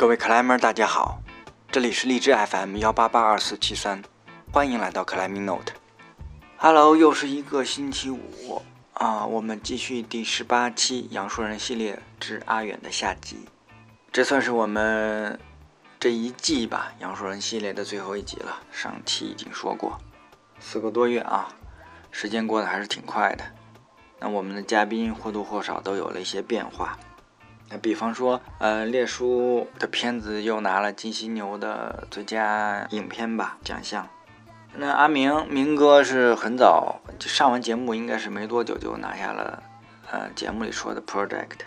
各位克莱门，大家好，这里是荔枝 FM 幺八八二四七三，欢迎来到克莱明 Note。Hello，又是一个星期五啊，我们继续第十八期杨树人系列之阿远的下集，这算是我们这一季吧杨树人系列的最后一集了。上期已经说过，四个多月啊，时间过得还是挺快的。那我们的嘉宾或多或少都有了一些变化。那比方说，呃，列叔的片子又拿了金犀牛的最佳影片吧奖项。那阿明明哥是很早就上完节目，应该是没多久就拿下了，呃，节目里说的 project。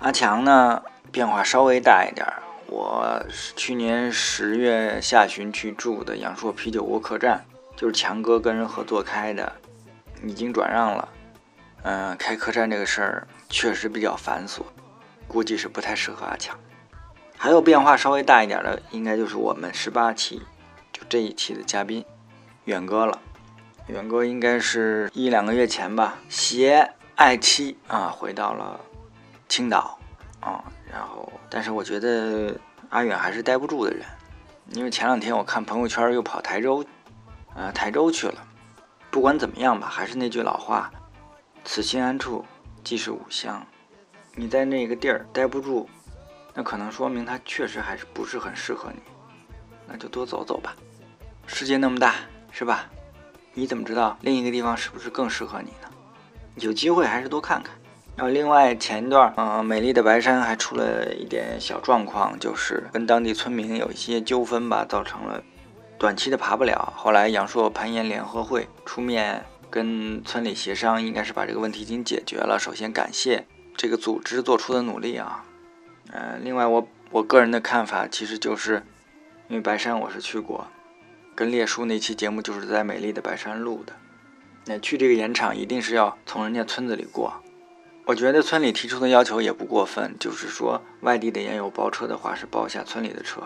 阿强呢，变化稍微大一点。我去年十月下旬去住的阳朔啤酒窝客栈，就是强哥跟人合作开的，已经转让了。嗯，开客栈这个事儿确实比较繁琐。估计是不太适合阿强。还有变化稍微大一点的，应该就是我们十八期，就这一期的嘉宾远哥了。远哥应该是一两个月前吧，携爱妻啊回到了青岛啊。然后，但是我觉得阿远还是待不住的人，因为前两天我看朋友圈又跑台州，呃，台州去了。不管怎么样吧，还是那句老话，此心安处即是吾乡。你在那个地儿待不住，那可能说明他确实还是不是很适合你，那就多走走吧。世界那么大，是吧？你怎么知道另一个地方是不是更适合你呢？有机会还是多看看。然后另外前一段，嗯，美丽的白山还出了一点小状况，就是跟当地村民有一些纠纷吧，造成了短期的爬不了。后来阳朔攀岩联合会出面跟村里协商，应该是把这个问题已经解决了。首先感谢。这个组织做出的努力啊，嗯，另外我我个人的看法其实就是，因为白山我是去过，跟列叔那期节目就是在美丽的白山录的，那去这个盐场一定是要从人家村子里过，我觉得村里提出的要求也不过分，就是说外地的盐友包车的话是包下村里的车，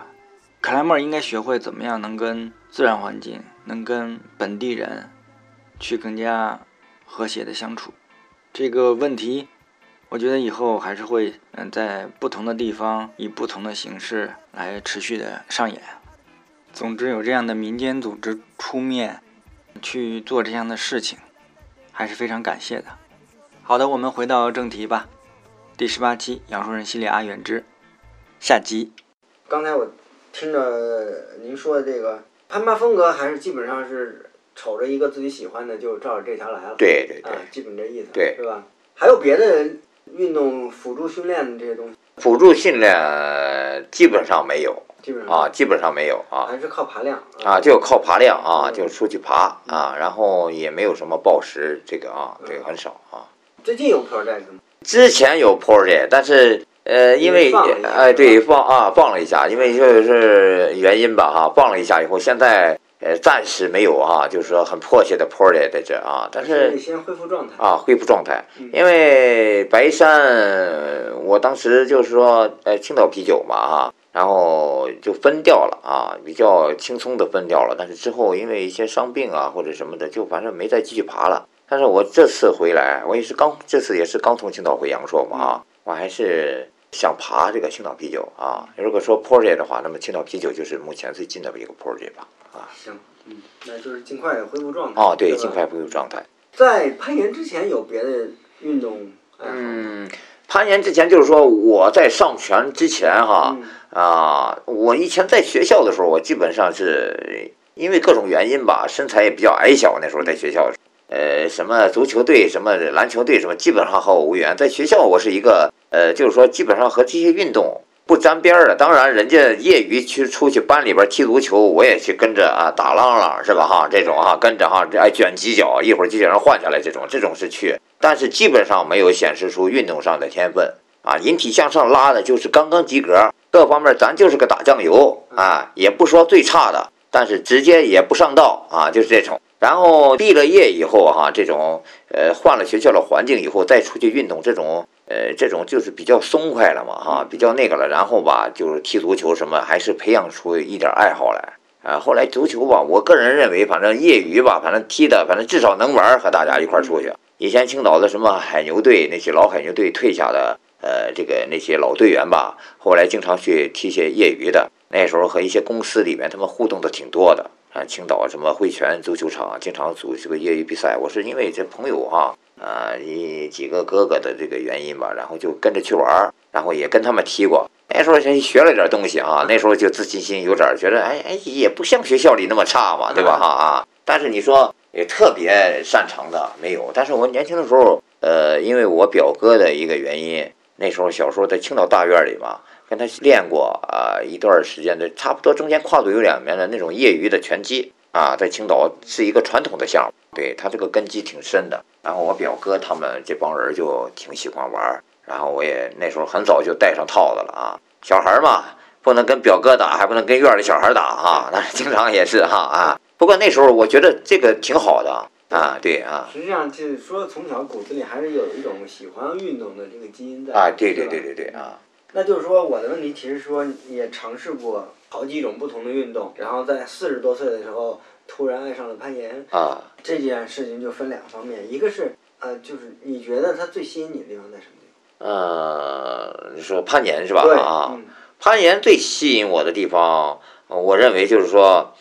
克莱默应该学会怎么样能跟自然环境，能跟本地人去更加和谐的相处，这个问题。我觉得以后还是会，嗯，在不同的地方以不同的形式来持续的上演。总之，有这样的民间组织出面去做这样的事情，还是非常感谢的。好的，我们回到正题吧。第十八期《杨树人系列》阿远之下集。刚才我听着您说的这个攀爬风格，还是基本上是瞅着一个自己喜欢的就照着这条来了。对对对，基本这意思，对，是吧？还有别的？运动辅助训练的这些东西，辅助训练基本上没有，基本上。啊，基本上没有啊，还是靠爬量。啊，就靠爬量啊，就出去爬啊，然后也没有什么暴食，这个啊，这个很少啊。最近有 project 吗？之前有 project，但是呃，因为哎，对，放啊，放了一下，因为就是原因吧哈，放了一下以后，现在。呃，暂时没有啊，就是说很迫切的 project 在这啊，但是先恢复状态啊，恢复状态。因为白山，我当时就是说，呃，青岛啤酒嘛啊，然后就分掉了啊，比较轻松的分掉了。但是之后因为一些伤病啊或者什么的，就反正没再继续爬了。但是我这次回来，我也是刚这次也是刚从青岛回阳朔嘛啊，我还是想爬这个青岛啤酒啊。如果说 project 的话，那么青岛啤酒就是目前最近的一个 project 吧。啊，行，嗯，那就是尽快恢复状态。哦，对，尽快恢复状态。在攀岩之前有别的运动嗯，攀岩之前就是说我在上拳之前哈啊，我以前在学校的时候，我基本上是因为各种原因吧，身材也比较矮小。那时候在学校，呃，什么足球队、什么篮球队，什么基本上和我无缘。在学校，我是一个呃，就是说基本上和这些运动。不沾边儿的，当然人家业余去出去班里边踢足球，我也去跟着啊打浪浪是吧哈？这种哈跟着哈哎卷几脚，一会儿几脚人换下来这种，这种是去，但是基本上没有显示出运动上的天分啊。引体向上拉的就是刚刚及格，各方面咱就是个打酱油啊，也不说最差的，但是直接也不上道啊，就是这种。然后毕了业以后哈，这种呃换了学校的环境以后再出去运动这种。呃，这种就是比较松快了嘛，哈，比较那个了。然后吧，就是踢足球什么，还是培养出一点爱好来啊。后来足球吧，我个人认为，反正业余吧，反正踢的，反正至少能玩，和大家一块出去。以前青岛的什么海牛队，那些老海牛队退下的，呃这个那些老队员吧，后来经常去踢些业余的。那时候和一些公司里面他们互动的挺多的啊，青岛什么汇泉足球场经常组这个业余比赛。我是因为这朋友哈啊一几个哥哥的这个原因吧，然后就跟着去玩，然后也跟他们踢过。那时候先学了点东西啊，那时候就自信心有点觉得哎哎也不像学校里那么差嘛，对吧哈啊？但是你说也特别擅长的没有。但是我年轻的时候，呃，因为我表哥的一个原因，那时候小时候在青岛大院里嘛。跟他练过啊一段时间的，差不多中间跨度有两年的那种业余的拳击啊，在青岛是一个传统的项目，对他这个根基挺深的。然后我表哥他们这帮人就挺喜欢玩，然后我也那时候很早就带上套子了啊。小孩嘛，不能跟表哥打，还不能跟院里小孩打哈，那经常也是哈啊。不过那时候我觉得这个挺好的啊，对啊。实际上就是说，从小骨子里还是有一种喜欢运动的这个基因在啊，对对对对对啊。那就是说，我的问题其实说也尝试过好几种不同的运动，然后在四十多岁的时候突然爱上了攀岩。啊，这件事情就分两方面，一个是呃，就是你觉得它最吸引你的地方在什么地方？呃，你说攀岩是吧？啊，攀岩最吸引我的地方，我认为就是说，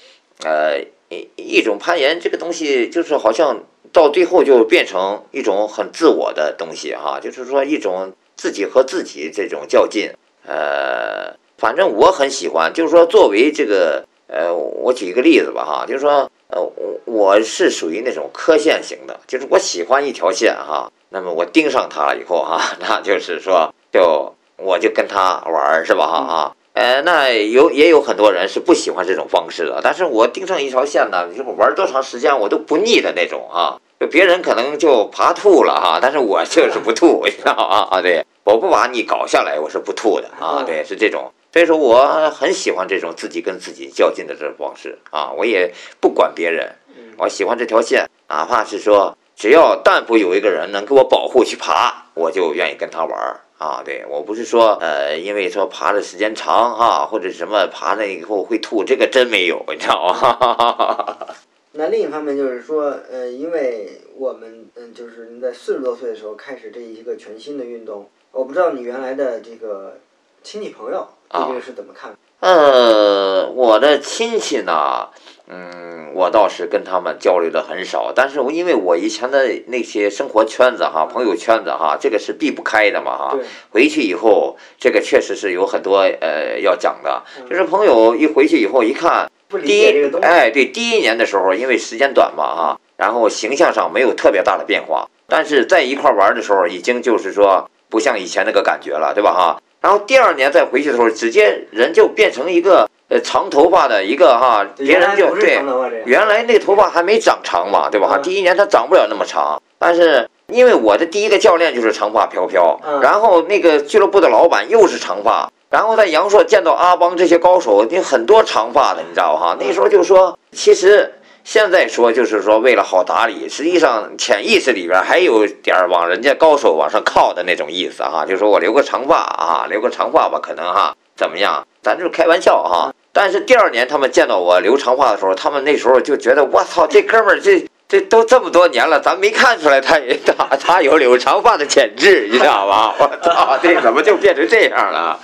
呃，一一种攀岩这个东西，就是好像到最后就变成一种很自我的东西哈，就是说一种。自己和自己这种较劲，呃，反正我很喜欢。就是说，作为这个，呃，我举一个例子吧，哈，就是说，呃，我我是属于那种科线型的，就是我喜欢一条线，哈，那么我盯上它了以后，哈，那就是说，就我就跟他玩，是吧，哈啊，呃，那有也有很多人是不喜欢这种方式的，但是我盯上一条线呢，就玩多长时间我都不腻的那种，啊。别人可能就爬吐了哈，但是我就是不吐，你知道啊？啊，对，我不把你搞下来，我是不吐的啊，对，是这种。所以说我很喜欢这种自己跟自己较劲的这种方式啊，我也不管别人，我喜欢这条线，哪怕是说只要但凡有一个人能给我保护去爬，我就愿意跟他玩啊。对我不是说呃，因为说爬的时间长哈，或者什么爬了以后会吐，这个真没有，你知道吗？那另一方面就是说，呃，因为我们，嗯，就是你在四十多岁的时候开始这一个全新的运动，我不知道你原来的这个亲戚朋友对这个是怎么看？呃，我的亲戚呢，嗯，我倒是跟他们交流的很少，但是我因为我以前的那些生活圈子哈，朋友圈子哈，这个是避不开的嘛哈。回去以后，这个确实是有很多呃要讲的，就是朋友一回去以后一看。第一，哎，对，第一年的时候，因为时间短嘛，啊，然后形象上没有特别大的变化，但是在一块玩的时候，已经就是说不像以前那个感觉了，对吧，哈？然后第二年再回去的时候，直接人就变成一个呃长头发的一个哈，别人就对，原来那头发还没长长嘛，对吧，哈？第一年他长不了那么长，但是因为我的第一个教练就是长发飘飘，然后那个俱乐部的老板又是长发。然后在阳朔见到阿邦这些高手，你很多长发的，你知道哈？那时候就说，其实现在说就是说为了好打理，实际上潜意识里边还有点往人家高手往上靠的那种意思哈。就说我留个长发啊，留个长发吧，可能哈怎么样？咱就是开玩笑哈。但是第二年他们见到我留长发的时候，他们那时候就觉得我操，这哥们儿这。这都这么多年了，咱没看出来他也他他有留长发的潜质，你知道吧？我操，这怎么就变成这样了？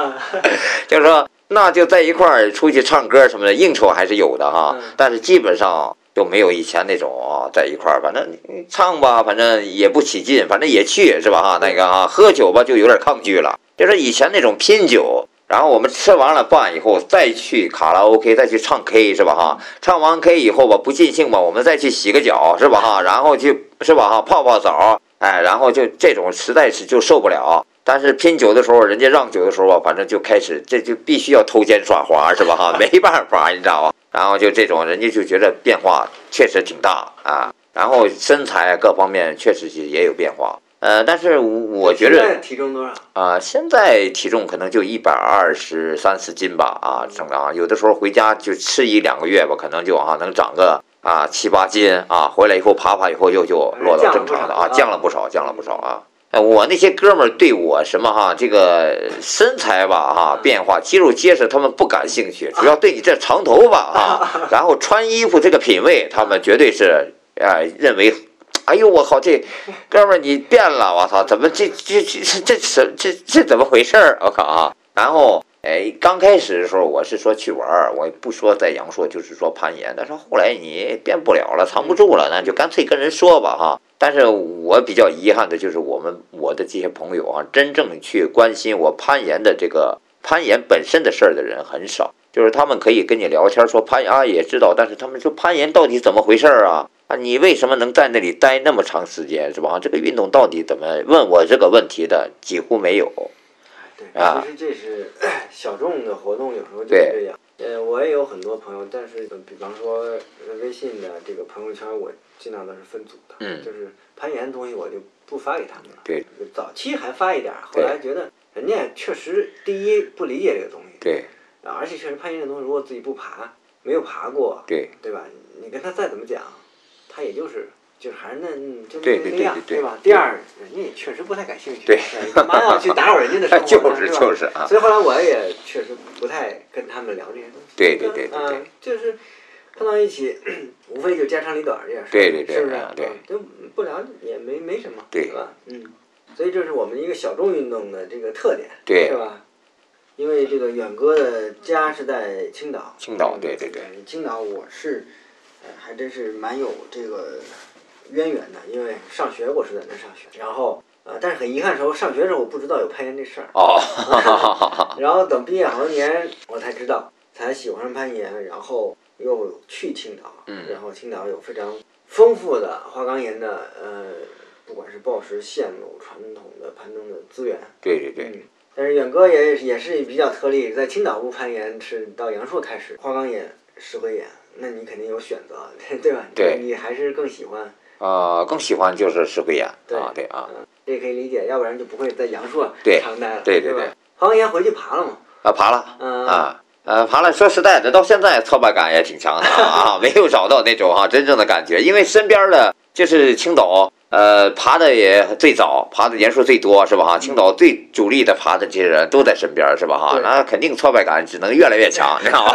就是说，那就在一块儿出去唱歌什么的，应酬还是有的哈，但是基本上就没有以前那种啊，在一块儿，反正唱吧，反正也不起劲，反正也去是吧？哈，那个啊，喝酒吧就有点抗拒了，就是以前那种拼酒。然后我们吃完了饭以后，再去卡拉 OK，再去唱 K 是吧哈？唱完 K 以后吧，不尽兴吧，我们再去洗个脚是吧哈？然后去是吧哈，泡泡澡，哎，然后就这种实在是就受不了。但是拼酒的时候，人家让酒的时候吧，反正就开始这就必须要偷奸耍滑是吧哈？没办法，你知道吧？然后就这种，人家就觉得变化确实挺大啊。然后身材各方面确实是也有变化。呃，但是我我觉得体重多少啊？现在体重可能就一百二十三四斤吧，啊，正常。有的时候回家就吃一两个月吧，可能就啊能长个啊七八斤啊。回来以后爬爬以后又就落到正常的啊，降了不少，降了不少啊。我那些哥们儿对我什么哈，这个身材吧哈变化，肌肉结实，他们不感兴趣，主要对你这长头发啊，然后穿衣服这个品味，他们绝对是啊认为。哎呦我靠，这 哥们儿你变了，我操，怎么这这这这这这这怎么回事儿？我靠啊！然后哎，刚开始的时候我是说去玩儿，我不说在阳朔，就是说攀岩。但是后来你变不了了，藏不住了，那就干脆跟人说吧哈。但是我比较遗憾的就是我们我的这些朋友啊，真正去关心我攀岩的这个攀岩本身的事儿的人很少。就是他们可以跟你聊天说攀岩啊，也知道，但是他们说攀岩到底怎么回事儿啊？啊，你为什么能在那里待那么长时间，是吧？这个运动到底怎么？问我这个问题的几乎没有。对，其实这是小众的活动，有时候就是这样。呃，我也有很多朋友，但是比方说微信的这个朋友圈，我尽量都是分组的。嗯。就是攀岩的东西，我就不发给他们了。对。早期还发一点，后来觉得人家确实第一不理解这个东西。对。而且确实攀岩这东西，如果自己不爬，没有爬过，对对吧？你跟他再怎么讲，他也就是就是还是那就那那样，对吧？第二，人家也确实不太感兴趣，对，干嘛要去打扰人家的 生活就是就是啊。所以后来我也确实不太跟他们聊这些东西。对对对对对。就是碰到一起，无非就家长里短这点事对对对，是不是？对，就不聊也没没什么，对吧？嗯，所以这是我们一个小众运动的这个特点，对，是吧？因为这个远哥的家是在青岛，青岛对对对，青岛我是，呃，还真是蛮有这个渊源的，因为上学我是在那上学，然后呃，但是很遗憾的时候上学的时候我不知道有攀岩这事儿，哦，然后等毕业好多年我才知道，才喜欢上攀岩，然后又去青岛，嗯，然后青岛有非常丰富的花岗岩的呃，不管是抱石线路、传统的攀登的资源，对对对。嗯但是远哥也也是比较特例，在青岛不攀岩，是到阳朔开始花岗岩、石灰岩，那你肯定有选择，对吧？对，你还是更喜欢。啊，更喜欢就是石灰岩。对啊，对啊。嗯，这可以理解，要不然就不会在阳朔长待了，对对对。花岗岩回去爬了吗？啊，爬了。嗯。啊，呃，爬了。说实在的，到现在挫败感也挺强的啊，没有找到那种哈真正的感觉，因为身边的就是青岛。呃，爬的也最早，爬的年数最多，是吧？哈，青岛最主力的爬的这些人都在身边，是吧？哈，那肯定挫败感只能越来越强，你知道吗？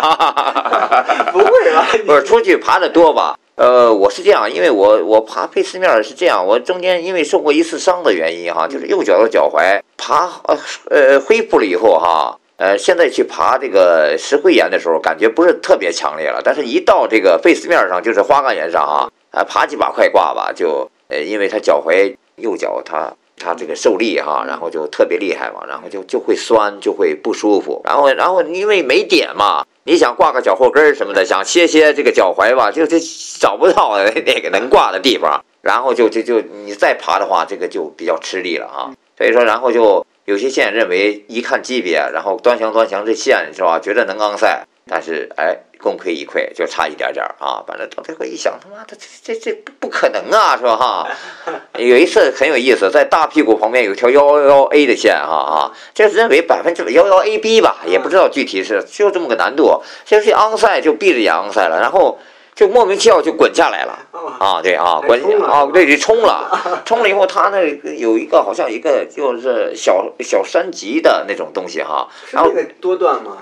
不会吧？不是出去爬的多吧？呃，我是这样，因为我我爬贝斯面是这样，我中间因为受过一次伤的原因哈，就是右脚的脚踝爬呃呃恢复了以后哈，呃现在去爬这个石灰岩的时候，感觉不是特别强烈了，但是一到这个贝斯面上，就是花岗岩上啊，啊爬几把快挂吧就。呃，因为他脚踝右脚他他这个受力哈，然后就特别厉害嘛，然后就就会酸，就会不舒服。然后然后因为没点嘛，你想挂个脚后跟什么的，想歇歇这个脚踝吧，就就找不到 那个能挂的地方。然后就就就你再爬的话，这个就比较吃力了啊。所以说，然后就有些线认为一看级别，然后端详端详这线是吧，觉得能刚赛，但是哎。功亏一篑，就差一点点儿啊！反正到最后一想，他妈的，这这这不可能啊，是吧？哈，有一次很有意思，在大屁股旁边有条幺幺幺 A 的线，哈啊，这认为百分之幺幺 A B 吧，也不知道具体是就这么个难度。就是昂赛就闭着眼昂赛了，然后就莫名其妙就滚下来了 啊！对啊，滚啊！对，就冲了，冲了以后他那有一个好像一个就是小小山脊的那种东西哈，然后多段嘛，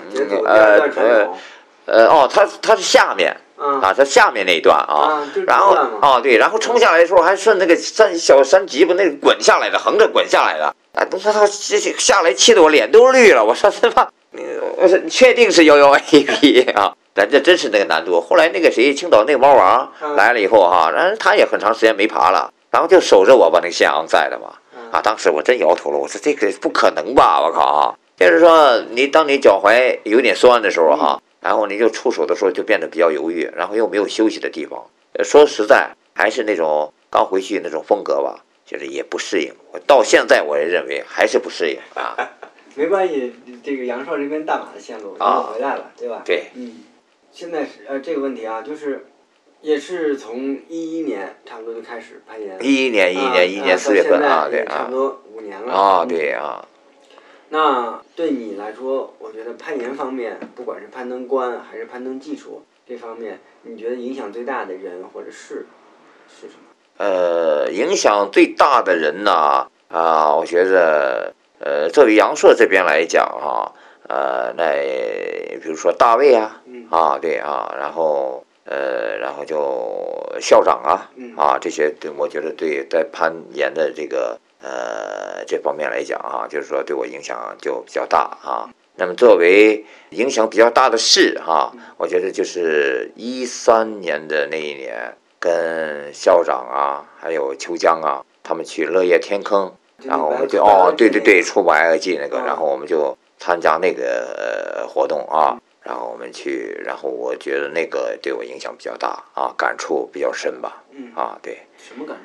呃呃。呃哦，它它是下面啊，它下面那一段啊，然后哦对，然后冲下来的时候还顺那个山小山脊不那个滚下来的，横着滚下来的，哎，都说他这下来气得我脸都绿了，我说他妈，我说你确定是幺幺 A P 啊？咱这真是那个难度。后来那个谁，青岛那个猫王来了以后哈，然后他也很长时间没爬了，然后就守着我把那个线昂在的嘛，啊，当时我真摇头了，我说这个不可能吧，我靠啊！就是说你当你脚踝有点酸的时候哈。然后你就出手的时候就变得比较犹豫，然后又没有休息的地方。说实在，还是那种刚回去那种风格吧，就是也不适应。我到现在我也认为还是不适应啊。没关系，这个杨少这边大马的线路又回来了，对吧？对。嗯，现在是呃这个问题啊，就是也是从一一年差不多就开始攀岩。一一年，一一年，一年四月份啊，对啊。差不多五年了。啊，对啊。那对你来说，我觉得攀岩方面，不管是攀登观还是攀登技术这方面，你觉得影响最大的人或者事是什么？呃，影响最大的人呢？啊，我觉得，呃，作为阳朔这边来讲哈，呃，那比如说大卫啊，啊，对啊，然后，呃，然后就校长啊嗯啊这些，对我觉得对在攀岩的这个呃这方面来讲啊，就是说对我影响就比较大啊。那么作为影响比较大的事哈、我觉得就是一三年的那一年，跟校长啊，还有秋江啊，他们去乐业天坑，然后我们就哦，对对对，出白垩纪那个，嗯然后我们就参加那个呃活动啊，然后我们去，然后我觉得那个对我影响比较大啊，感触比较深吧，嗯，啊，对。什么感？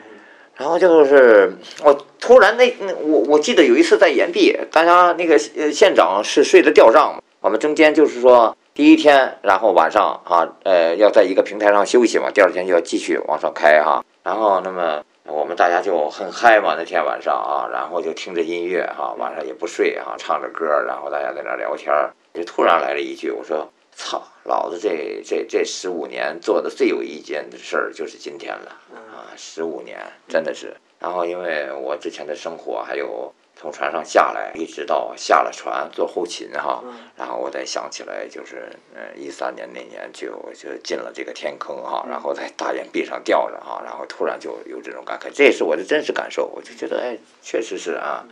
然后就是我突然那那我我记得有一次在岩壁，大家那个呃县长是睡的吊帐嘛，我们中间就是说第一天，然后晚上啊呃要在一个平台上休息嘛，第二天就要继续往上开哈、然后那么我们大家就很嗨嘛，那天晚上啊，然后就听着音乐哈、晚上也不睡哈、唱着歌，然后大家在那聊天儿，就突然来了一句，我说操，老子这这这十五年做的最有意见的事儿就是今天了。十五年真的是。然后因为我之前的生活，还有从船上下来，一直到下了船做后勤哈，嗯然后我再想起来，就是呃一三年那年就就进了这个天坑哈，然后在大岩壁上吊着哈，然后突然就有这种感慨，这也是我的真实感受，我就觉得哎，确实是啊，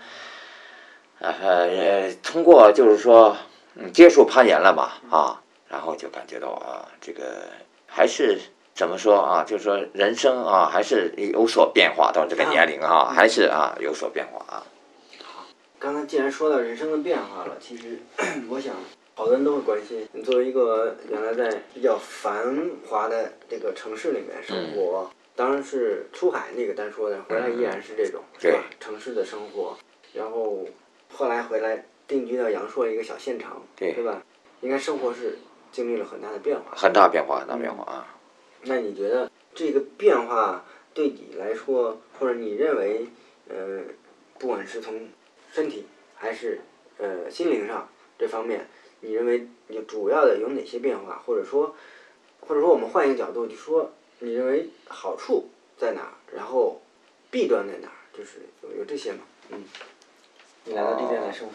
呃呃，通过就是说嗯接触攀岩了嘛啊，然后就感觉到啊，这个还是。怎么说啊？就是说，人生啊，还是有所变化。到这个年龄啊，还是啊有所变化啊。好刚才既然说到人生的变化了，其实 我想好多人都会关心，你作为一个原来在比较繁华的这个城市里面生活，当然是出海那个单说的，回来依然是这种，是吧？城市的生活，然后后来回来定居到阳朔一个小县城，对对吧？应该生活是经历了很大的变化。很大变化，很大变化啊。那你觉得这个变化对你来说，或者你认为，呃，不管是从身体还是呃心灵上这方面，你认为你主要的有哪些变化？或者说，或者说我们换一个角度，就说你认为好处在哪儿，然后弊端在哪儿？就是有有这些吗？嗯，你来到这边来生活，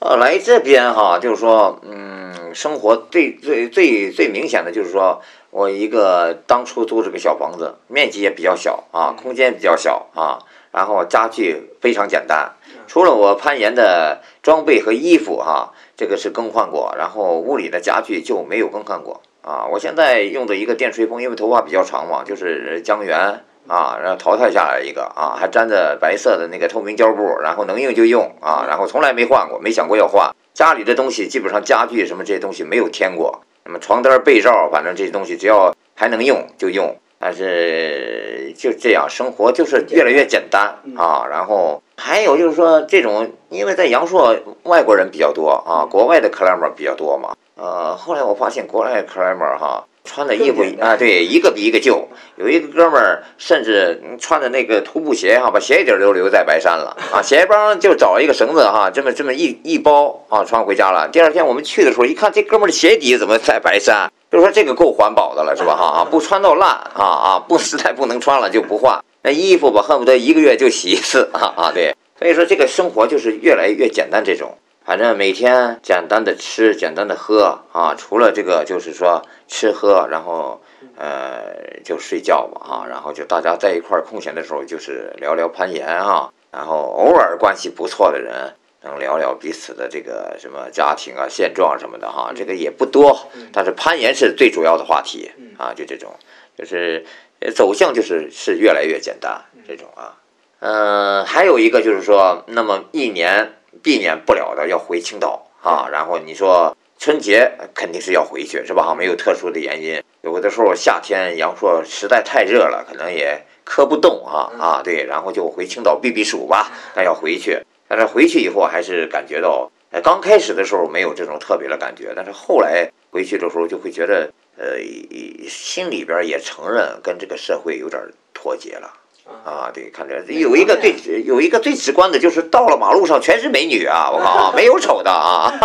呃，来这边哈，就是说，嗯，生活最最最最明显的就是说，我一个当初租这个小房子，面积也比较小啊，空间比较小啊，然后家具非常简单，除了我攀岩的装备和衣服哈、这个是更换过，然后屋里的家具就没有更换过啊。我现在用的一个电吹风，因为头发比较长嘛，就是江源啊，然后淘汰下来一个啊，还粘着白色的那个透明胶布，然后能用就用啊，然后从来没换过，没想过要换。家里的东西基本上家具什么这些东西没有添过，那么床单被罩，反正这些东西只要还能用就用。但是就这样，生活就是越来越简单啊。然后还有就是说，这种因为在阳朔外国人比较多啊，国外的 climber 比较多嘛。呃，后来我发现国外 climber 哈，穿的衣服啊，对，一个比一个旧。有一个哥们儿甚至嗯穿的那个徒步鞋哈，把鞋底儿都留在白山了啊，鞋帮就找一个绳子哈，这么这么一一包啊，穿回家了。第二天我们去的时候一看，这哥们儿的鞋底怎么在白山？就说这个够环保的了，是吧？哈啊，不穿到烂啊啊，不实在不能穿了就不换。那衣服吧，恨不得一个月就洗一次啊啊，对。所以说这个生活就是越来越简单这种。反正每天简单的吃，简单的喝啊，除了这个就是说吃喝，然后呃就睡觉吧啊，然后就大家在一块儿空闲的时候就是聊聊攀岩啊，然后偶尔关系不错的人能聊聊彼此的这个什么家庭啊、现状什么的哈，这个也不多，但是攀岩是最主要的话题啊，就这种，就是呃走向就是是越来越简单这种啊，嗯，还有一个就是说，那么一年避免不了的要回青岛啊，然后你说春节肯定是要回去是吧？哈，没有特殊的原因，有的时候夏天阳朔实在太热了，可能也磕不动啊啊，对，然后就回青岛避避暑吧，那要回去，但是回去以后还是感觉到，呃，刚开始的时候没有这种特别的感觉，但是后来回去的时候就会觉得，呃，心里边也承认跟这个社会有点脱节了。啊，对，看着有一个最有一个最直观的就是到了马路上全是美女啊！我靠啊，没有丑的啊！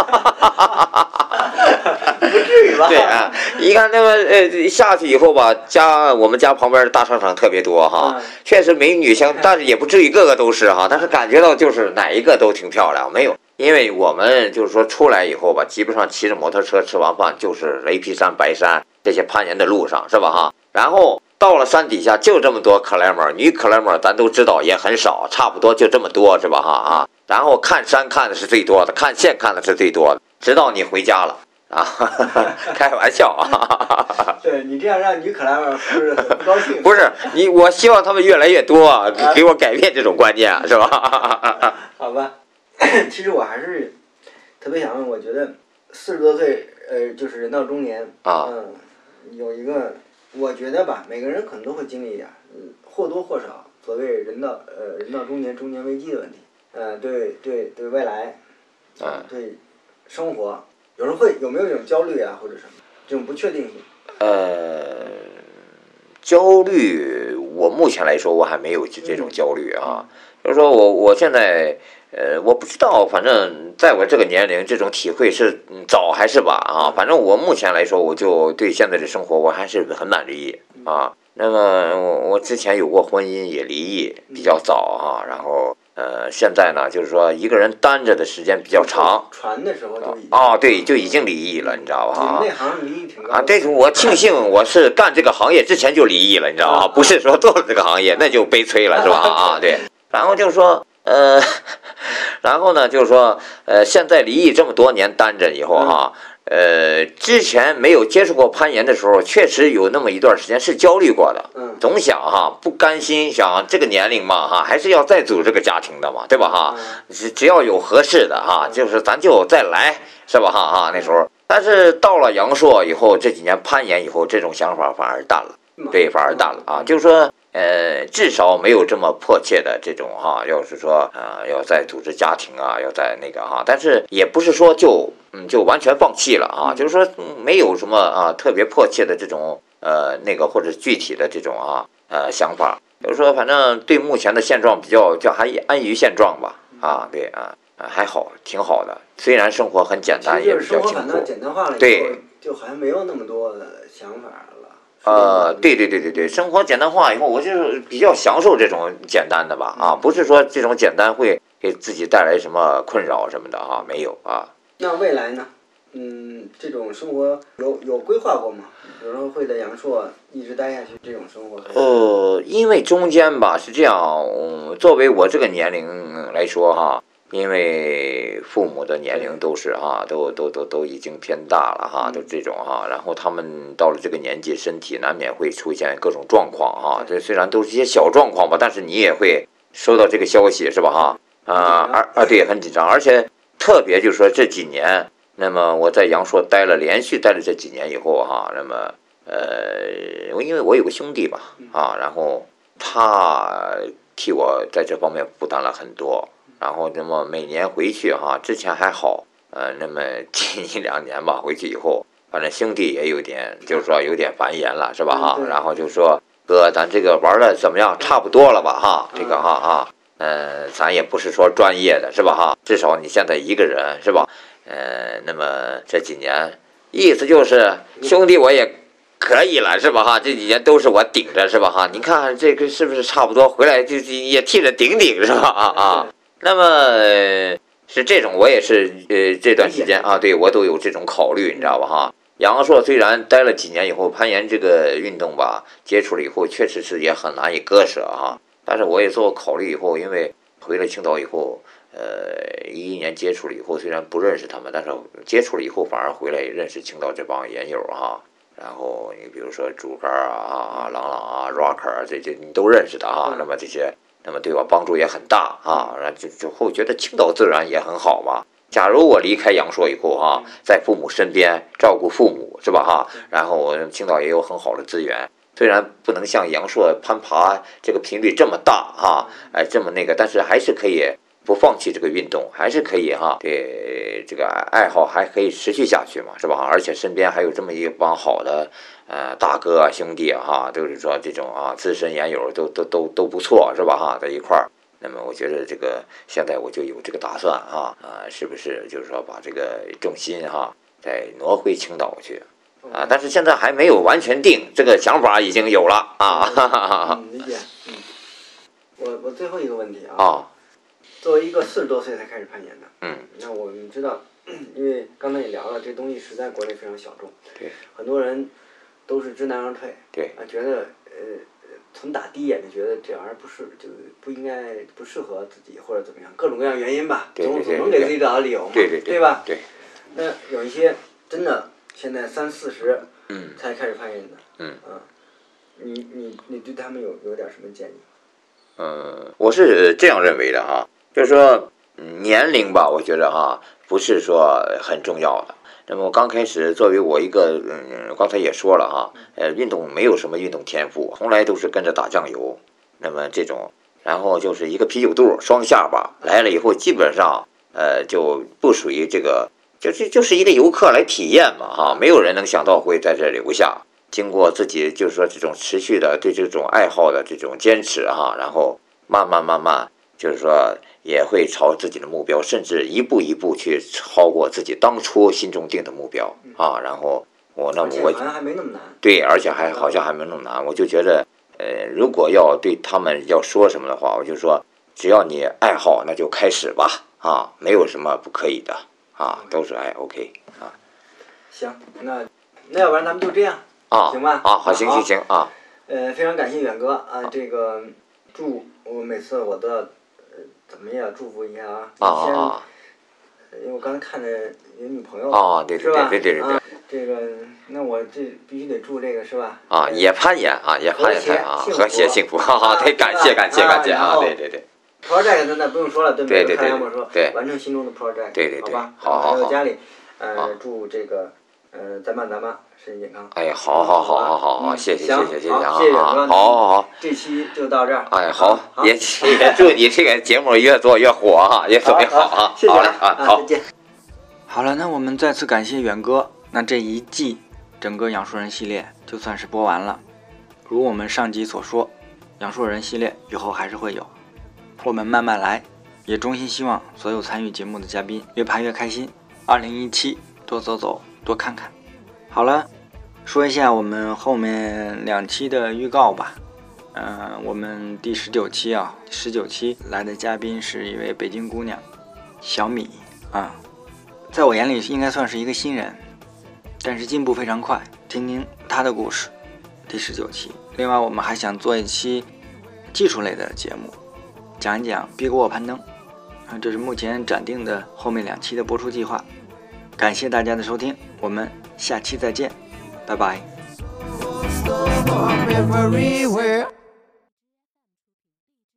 不至于吧？对啊，一看那么呃下去以后吧，家我们家旁边的大商场特别多哈嗯，确实美女相，但是也不至于个个都是哈，但是感觉到就是哪一个都挺漂亮，没有。因为我们就是说出来以后吧，基本上骑着摩托车吃完饭就是雷劈山、白山这些攀岩的路上，是吧哈？然后到了山底下就这么多克莱姆，女克莱姆咱都知道也很少，差不多就这么多是吧哈啊？然后看山看的是最多的，看线看的是最多的，直到你回家了啊，开玩笑啊。对你这样让女克莱姆不是很不高兴？不是你，我希望他们越来越多，给我改变这种观念是吧？好吧，其实我还是特别想问，我觉得四十多岁呃就是人到中年啊，嗯，有一个。我觉得吧，每个人可能都会经历一点，嗯，或多或少，所谓人到呃人到中年，中年危机的问题，呃，对对对未来，啊，对生活，有时候会有没有这种焦虑啊，或者什么这种不确定性？呃，焦虑，我目前来说我还没有这种焦虑啊，就是说我我现在。呃，我不知道，反正在我这个年龄，这种体会是早还是晚啊？反正我目前来说，我就对现在的生活我还是很满意啊。那么我我之前有过婚姻，也离异比较早啊。然后呃，现在呢，就是说一个人单着的时间比较长。传的时候就哦，对，就已经离异了，你知道吧？那行离异挺高啊。这个我庆幸我是干这个行业之前就离异了，你知道吧？不是说做了这个行业那就悲催了，是吧？啊，对。然后就是说。呃，然后呢，就是说，呃，现在离异这么多年单着以后哈，呃，之前没有接触过攀岩的时候，确实有那么一段时间是焦虑过的，嗯，总想哈，不甘心，想这个年龄嘛哈，还是要再组这个家庭的嘛，对吧哈？只只要有合适的哈，就是咱就再来，是吧哈哈？那时候，但是到了阳朔以后，这几年攀岩以后，这种想法反而淡了，对，反而淡了啊，就是说。呃，至少没有这么迫切的这种哈，要是说啊，要再组织家庭啊，要在那个哈，但是也不是说就嗯就完全放弃了啊，就是说没有什么啊特别迫切的这种呃那个或者具体的这种啊呃想法，就是说反正对目前的现状比较叫还安于现状吧啊，对啊还好挺好的，虽然生活很简单，也比较清苦，对，就好像没有那么多的想法。呃，对对对对对，生活简单化以后，我就是比较享受这种简单的吧，啊，不是说这种简单会给自己带来什么困扰什么的啊，没有啊。那未来呢？嗯，这种生活有有规划过吗？有时候会在阳朔一直待下去这种生活？呃，因为中间吧是这样，作为我这个年龄来说哈。因为父母的年龄都是哈，都都都都已经偏大了哈，都这种哈，然后他们到了这个年纪，身体难免会出现各种状况哈。这虽然都是一些小状况吧，但是你也会收到这个消息是吧哈？啊，而啊对，很紧张，而且特别就是说这几年，那么我在阳朔待了连续待了这几年以后哈，那么呃，因为我有个兄弟吧啊，然后他替我在这方面负担了很多。然后，那么每年回去哈，之前还好，呃，那么 近一两年吧，回去以后，反正兄弟也有点，就是说有点烦言了，是吧哈？然后就说哥，咱这个玩的怎么样？差不多了吧哈？这个哈啊，嗯，咱也不是说专业的，是吧哈？至少你现在一个人是吧？呃，那么这几年，意思就是兄弟我也可以了，是吧哈？这几年都是我顶着，是吧哈？你看这个是不是差不多？回来就也替着顶顶，是吧啊啊？那么是这种，我也是呃这段时间啊，对我都有这种考虑，你知道吧哈？杨硕虽然待了几年以后，攀岩这个运动吧，接触了以后，确实是也很难以割舍啊。但是我也做考虑以后，因为回了青岛以后，呃，一一年接触了以后，虽然不认识他们，但是接触了以后，反而回来认识青岛这帮岩友哈。然后你比如说竹竿啊、朗朗啊、Rocker 这些你都认识的啊。那么这些。那么对我帮助也很大啊，然后就就会觉得青岛自然也很好嘛。假如我离开阳朔以后啊，在父母身边照顾父母是吧哈？然后我青岛也有很好的资源，虽然不能像阳朔攀爬这个频率这么大哈，哎这么那个，但是还是可以不放弃这个运动，还是可以哈，对这个爱好还可以持续下去嘛是吧？而且身边还有这么一帮好的。呃，大哥啊，兄弟啊，哈，就是说这种啊，资深研友都都都都不错，是吧？哈，在一块儿，那么我觉得这个现在我就有这个打算啊，啊，是不是就是说把这个重心哈再挪回青岛去啊？但是现在还没有完全定，这个想法已经有了啊。理解，嗯。我我最后一个问题啊。啊。作为一个四十多岁才开始攀岩的，嗯，那我们知道，因为刚才也聊了，这东西实在国内非常小众，对，很多人。都是知难而退，对。啊，觉得呃从打第一眼就觉得这玩意儿不是，就不应该不适合自己或者怎么样，各种各样原因吧，总总能给自己找到理由嘛，对对对吧？对。那有一些真的现在三四十，嗯，才开始攀岩的，嗯，啊，你你你对他们有有点什么建议？呃，我是这样认为的哈，就是说年龄吧，我觉得哈不是说很重要的。那么我刚开始作为我一个，嗯，刚才也说了哈，呃，运动没有什么运动天赋，从来都是跟着打酱油。那么这种，然后就是一个啤酒肚、双下巴来了以后，基本上呃就不属于这个，就是就是一个游客来体验嘛哈，没有人能想到会在这留下。经过自己就是说这种持续的对这种爱好的这种坚持哈，然后慢慢慢慢就是说也会朝自己的目标，甚至一步一步去超过自己当初心中定的目标啊。然后我那我好像还没那么难。对，而且还好像还没那么难。我就觉得呃，如果要对他们要说什么的话，我就说只要你爱好，那就开始吧啊，没有什么不可以的啊，都是爱 OK 啊。行，那那要不然咱们就这样。啊，行吧，啊，好，行行行啊。呃，非常感谢远哥啊，这个祝我每次我都要呃怎么也要祝福一下啊。啊啊。因为我刚才看着有女朋友。啊，对对对对对对。这个，那我这必须得祝这个是吧？啊，也攀岩啊，也攀岩啊，和谐幸福，哈哈，对，感谢感谢感谢啊，对对对。project 那那不用说了，对不对？对对对。对。完成心中的 project。对对对。好吧。好好好。还有家里，呃，祝这个。呃，咱爸咱妈身体健康。哎呀，好好好好好好，谢谢谢谢谢谢啊！好好好，这期就到这儿。哎，好，也也祝你这个节目越做越火啊，越做越好啊！谢谢啊，好，再见。好了，那我们再次感谢远哥。那这一季整个养树人系列就算是播完了。如我们上集所说，养树人系列以后还是会有，我们慢慢来。也衷心希望所有参与节目的嘉宾越拍越开心。二零一七，多走走。多看看。好了，说一下我们后面两期的预告吧。嗯，我们第十九期啊，十九期来的嘉宾是一位北京姑娘，小米啊，在我眼里应该算是一个新人，但是进步非常快。听听她的故事。第十九期。另外，我们还想做一期技术类的节目，讲一讲别给我攀登。啊，这是目前暂定的后面两期的播出计划。感谢大家的收听，我们下期再见，Bye bye.